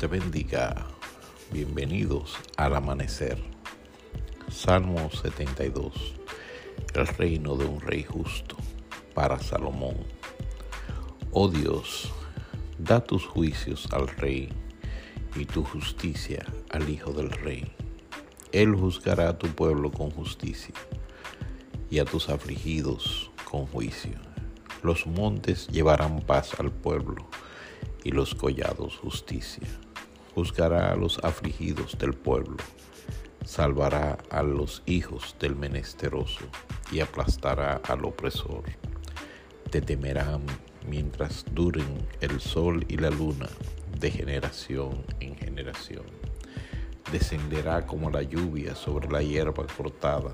te bendiga. Bienvenidos al amanecer. Salmo 72. El reino de un rey justo para Salomón. Oh Dios, da tus juicios al rey y tu justicia al hijo del rey. Él juzgará a tu pueblo con justicia y a tus afligidos con juicio. Los montes llevarán paz al pueblo y los collados justicia. Juzgará a los afligidos del pueblo, salvará a los hijos del menesteroso y aplastará al opresor. Te temerán mientras duren el sol y la luna de generación en generación. Descenderá como la lluvia sobre la hierba cortada,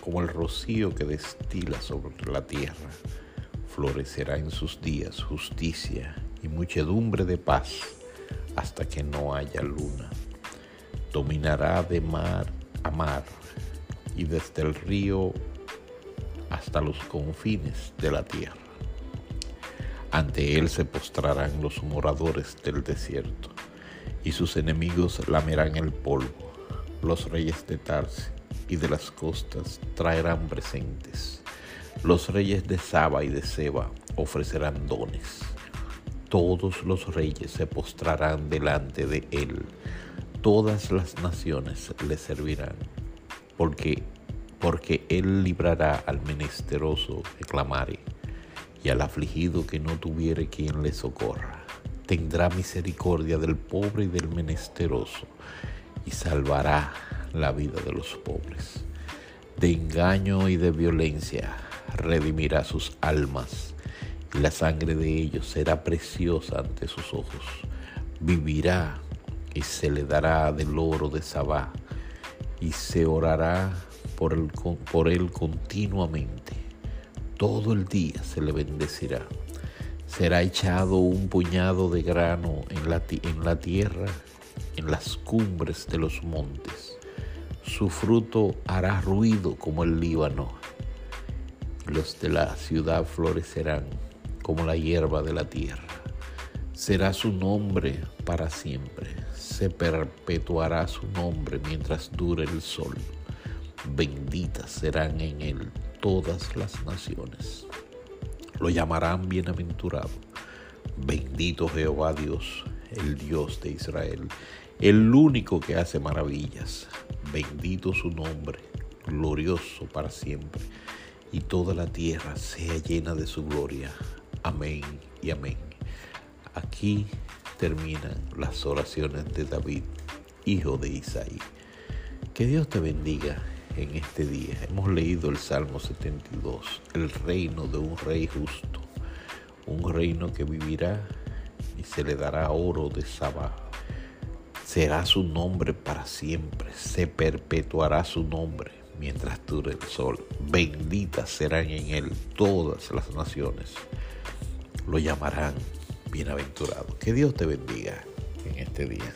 como el rocío que destila sobre la tierra. Florecerá en sus días justicia y muchedumbre de paz hasta que no haya luna. Dominará de mar a mar y desde el río hasta los confines de la tierra. Ante él se postrarán los moradores del desierto y sus enemigos lamerán el polvo. Los reyes de Tarsi y de las costas traerán presentes. Los reyes de Saba y de Seba ofrecerán dones todos los reyes se postrarán delante de él, todas las naciones le servirán, porque, porque él librará al menesteroso que clamare, y al afligido que no tuviere quien le socorra. Tendrá misericordia del pobre y del menesteroso, y salvará la vida de los pobres. De engaño y de violencia redimirá sus almas y la sangre de ellos será preciosa ante sus ojos. Vivirá y se le dará del oro de Sabá y se orará por, por él continuamente. Todo el día se le bendecirá. Será echado un puñado de grano en la, en la tierra, en las cumbres de los montes. Su fruto hará ruido como el Líbano. Los de la ciudad florecerán como la hierba de la tierra. Será su nombre para siempre. Se perpetuará su nombre mientras dure el sol. Benditas serán en él todas las naciones. Lo llamarán bienaventurado. Bendito Jehová Dios, el Dios de Israel, el único que hace maravillas. Bendito su nombre, glorioso para siempre, y toda la tierra sea llena de su gloria. Amén y amén. Aquí terminan las oraciones de David, hijo de Isaí. Que Dios te bendiga en este día. Hemos leído el Salmo 72, el reino de un rey justo, un reino que vivirá y se le dará oro de Sabá. Será su nombre para siempre, se perpetuará su nombre mientras dure el sol. Benditas serán en él todas las naciones lo llamarán bienaventurado. Que Dios te bendiga en este día.